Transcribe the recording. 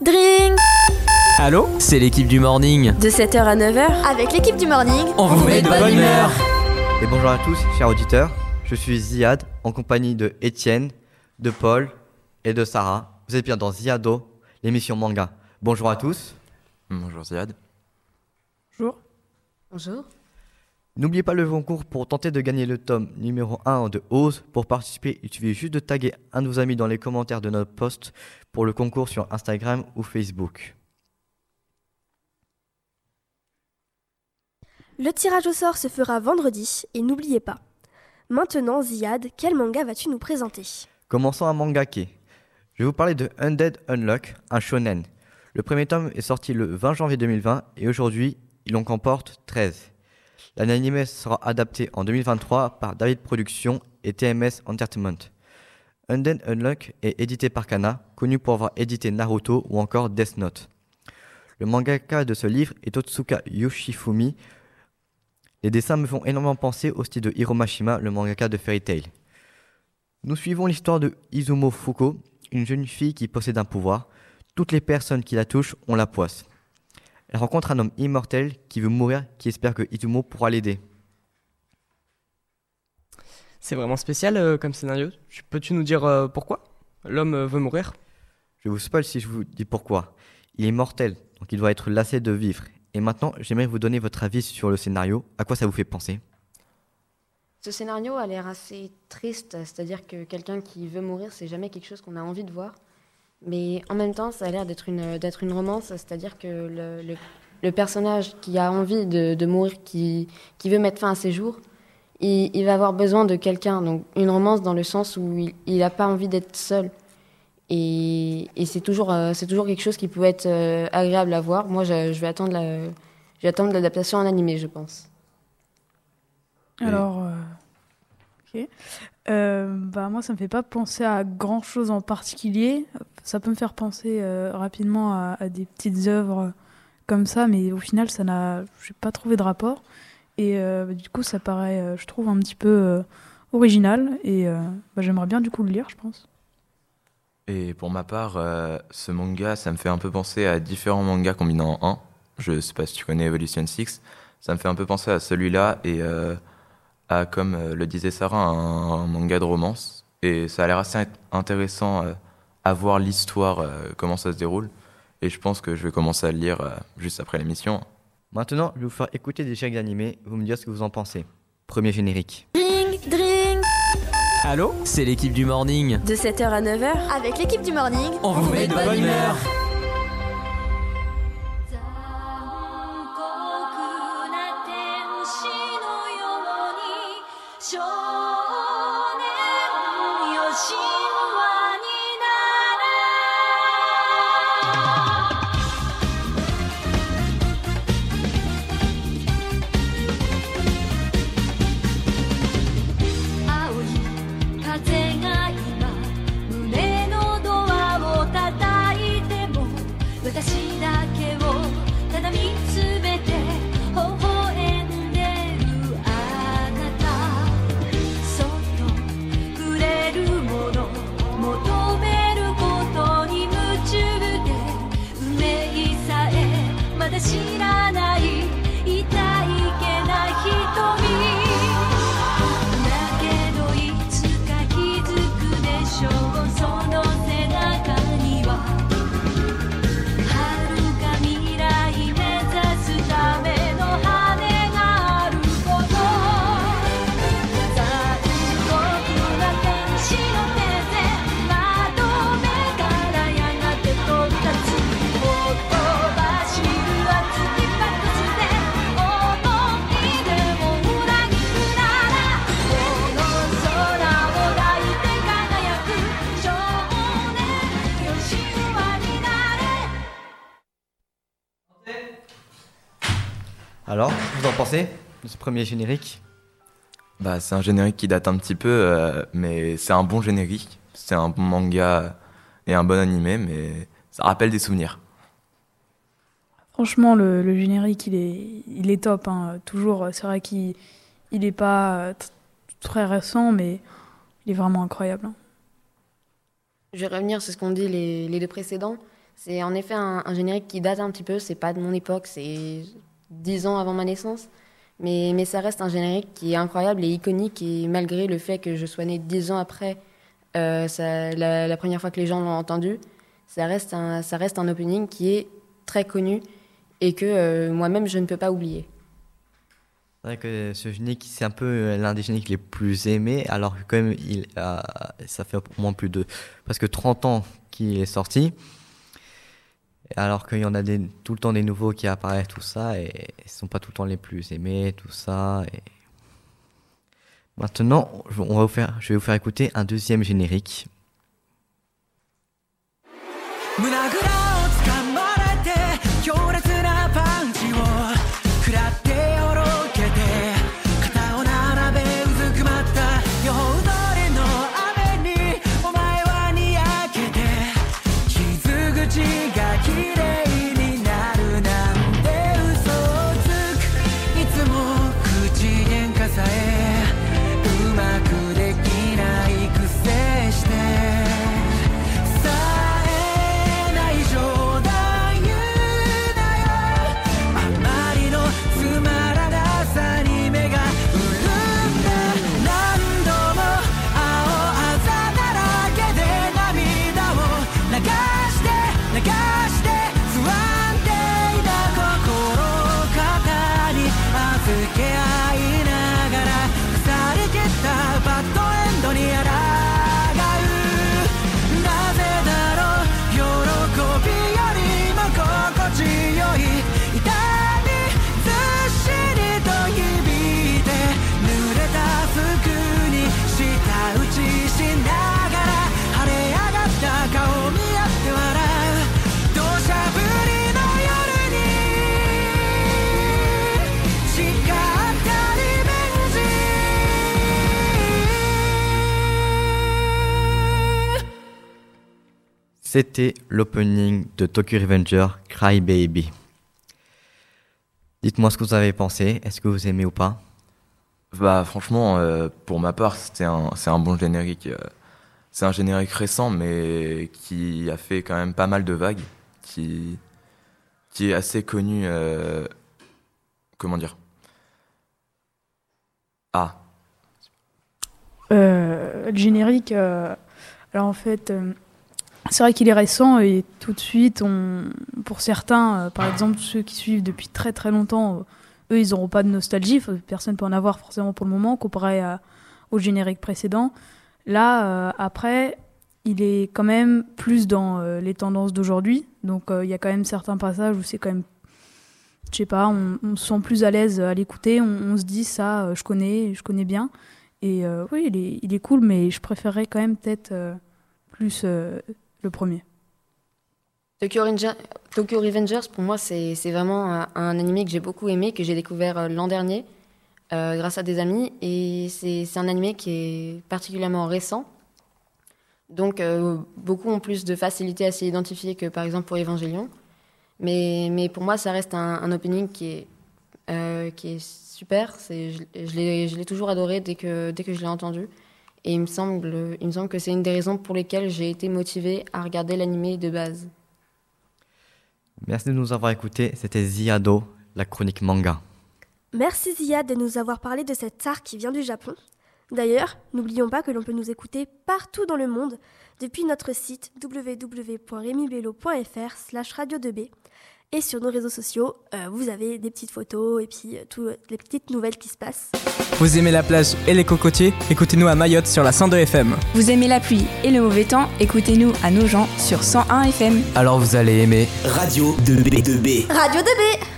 Drink Allô C'est l'équipe du morning. De 7h à 9h, avec l'équipe du morning, On vous met de bonne humeur. Et bonjour à tous, chers auditeurs. Je suis Ziad, en compagnie de Étienne, de Paul et de Sarah. Vous êtes bien dans Ziado, l'émission manga. Bonjour à tous. Bonjour Ziad. Bonjour. N'oubliez pas le concours pour tenter de gagner le tome numéro 1 de Ose. Pour participer, il suffit juste de taguer un de vos amis dans les commentaires de notre post pour le concours sur Instagram ou Facebook. Le tirage au sort se fera vendredi et n'oubliez pas. Maintenant, Ziad, quel manga vas-tu nous présenter? Commençons à mangake. Je vais vous parler de Undead Unlock, un shonen. Le premier tome est sorti le 20 janvier 2020 et aujourd'hui, il en comporte 13. L'anime sera adapté en 2023 par David Productions et TMS Entertainment. Undead Unlock est édité par Kana, connu pour avoir édité Naruto ou encore Death Note. Le mangaka de ce livre est Otsuka Yoshifumi. Les dessins me font énormément penser au style de Hiro Mashima, le mangaka de Fairy Tail. Nous suivons l'histoire de Izumo Fuko, une jeune fille qui possède un pouvoir. Toutes les personnes qui la touchent ont la poisse. Elle rencontre un homme immortel qui veut mourir, qui espère que Izumo pourra l'aider. C'est vraiment spécial euh, comme scénario. Tu- Peux-tu nous dire euh, pourquoi l'homme euh, veut mourir? Je vous spoil si je vous dis pourquoi. Il est mortel, donc il doit être lassé de vivre. Et maintenant, j'aimerais vous donner votre avis sur le scénario. À quoi ça vous fait penser? Ce scénario a l'air assez triste, c'est-à-dire que quelqu'un qui veut mourir, c'est jamais quelque chose qu'on a envie de voir. Mais en même temps, ça a l'air d'être une, d'être une romance, c'est-à-dire que le, le- personnage qui a envie de, de mourir, qui, qui veut mettre fin à ses jours, il, il va avoir besoin de quelqu'un. Donc une romance dans le sens où il n'a pas envie d'être seul. Et, et c'est toujours, euh, c'est toujours quelque chose qui peut être euh, agréable à voir. Moi, je, je vais attendre la- je vais l'adaptation en animé, je pense. Alors, euh, ok. Euh, bah moi, ça me fait pas penser à grand chose en particulier. Ça peut me faire penser euh, rapidement à, des petites œuvres comme ça, mais au final, ça n'a, j'ai pas trouvé de rapport. Et euh, bah, du coup, ça paraît, euh, je trouve un petit peu original. Et bah, j'aimerais bien du coup le lire, je pense. Et pour ma part, ce manga, ça me fait un peu penser à différents mangas combinés en un. Je sais pas si tu connais Evolution 6. Ça me fait un peu penser à celui-là et à, comme euh, le disait Sarah, un, un manga de romance. Et ça a l'air assez int- intéressant euh, à voir l'histoire, euh, comment ça se déroule. Et je pense que je vais commencer à le lire euh, juste après l'émission. Maintenant, je vais vous faire écouter des chaînes animés. Vous me direz ce que vous en pensez. Premier générique. Drink Drink Allô? C'est l'équipe du morning. De 7h à 9h, avec l'équipe du morning, On vous met de bonne humeur. 残私だけをただ見つめて微笑んでるあなたそっとくれるもの求めることに夢中で運命さえまだ知らない Alors, vous en pensez de ce premier générique? Bah, c'est un générique qui date un petit peu, euh, mais c'est un bon générique. C'est un bon manga et un bon animé, mais ça rappelle des souvenirs. Franchement, le, le générique, il est, il est top. hein. Toujours, c'est vrai qu'il il est pas euh, très récent, mais il est vraiment incroyable. hein. Je vais revenir sur ce qu'ont dit les, les deux précédents. C'est en effet un, un générique qui date un petit peu, c'est pas de mon époque, c'est 10 ans avant ma naissance. Mais, mais ça reste un générique qui est incroyable et iconique, et malgré le fait que je sois né 10 ans après euh, ça- la, la première fois que les gens l'ont entendu, ça reste, un, ça reste un opening qui est très connu et que euh, moi-même je ne peux pas oublier. C'est vrai que ce générique, c'est un peu euh, l'un des génériques les plus aimés, alors que quand même, il a- ça fait au moins plus de presque 30 ans qu'il est sorti. Alors qu'il y en a tout le temps des nouveaux qui apparaissent, tout ça, et ils sont pas tout le temps les plus aimés, tout ça. Et... Maintenant, on va vous faire, je vais vous faire écouter un deuxième générique. C'était l'opening de Tokyo Revenger Cry Baby. Dites-moi ce que vous avez pensé, est-ce que vous aimez ou pas? Bah franchement, euh, pour ma part, c'était un, c'est un bon générique. euh, c'est un générique récent, mais qui a fait quand même pas mal de vagues, qui, qui est assez connu. euh, comment dire? Ah, Euh, le générique, euh, alors en fait, euh, c'est vrai qu'il est récent et tout de suite, on, pour certains, euh, par exemple ceux qui suivent depuis très très longtemps, euh, eux ils n'auront pas de nostalgie, personne peut en avoir forcément pour le moment comparé à- au générique précédent. Là, euh, après, il est quand même plus dans les tendances d'aujourd'hui, donc il y a quand même certains passages où c'est quand même je sais pas, on, on se sent plus à l'aise à l'écouter, on, on se dit ça, je connais, je connais bien. Et oui, il est, il est cool, mais je préférerais quand même peut-être plus le premier. Tokyo, Revenger- Tokyo Revengers, pour moi, c'est vraiment un, un animé que j'ai beaucoup aimé, que j'ai découvert euh, l'an dernier euh, grâce à des amis. Et c'est un animé qui est particulièrement récent. Donc, euh, beaucoup ont plus de facilité à s'y identifier que par exemple pour Evangelion. Mais, mais pour moi, ça reste un, opening qui est, qui est super. C'est- Je, je l'ai toujours adoré dès que, dès que je l'ai entendu. Et il me semble, il me semble que c'est une des raisons pour lesquelles j'ai été motivée à regarder l'animé de base. Merci de nous avoir écoutés, c'était Ziado, la chronique manga. Merci Zia de nous avoir parlé de cet art qui vient du Japon. D'ailleurs, n'oublions pas que l'on peut nous écouter partout dans le monde depuis notre site www.remibello.fr slash radio2b. Et sur nos réseaux sociaux, euh, vous avez des petites photos et puis euh, toutes les petites nouvelles qui se passent. Vous aimez la plage et les cocotiers? Écoutez-nous à Mayotte sur la 102 FM. Vous aimez la pluie et le mauvais temps? Écoutez-nous à Nogent sur 101 FM. Alors vous allez aimer Radio 2B2B. Radio 2B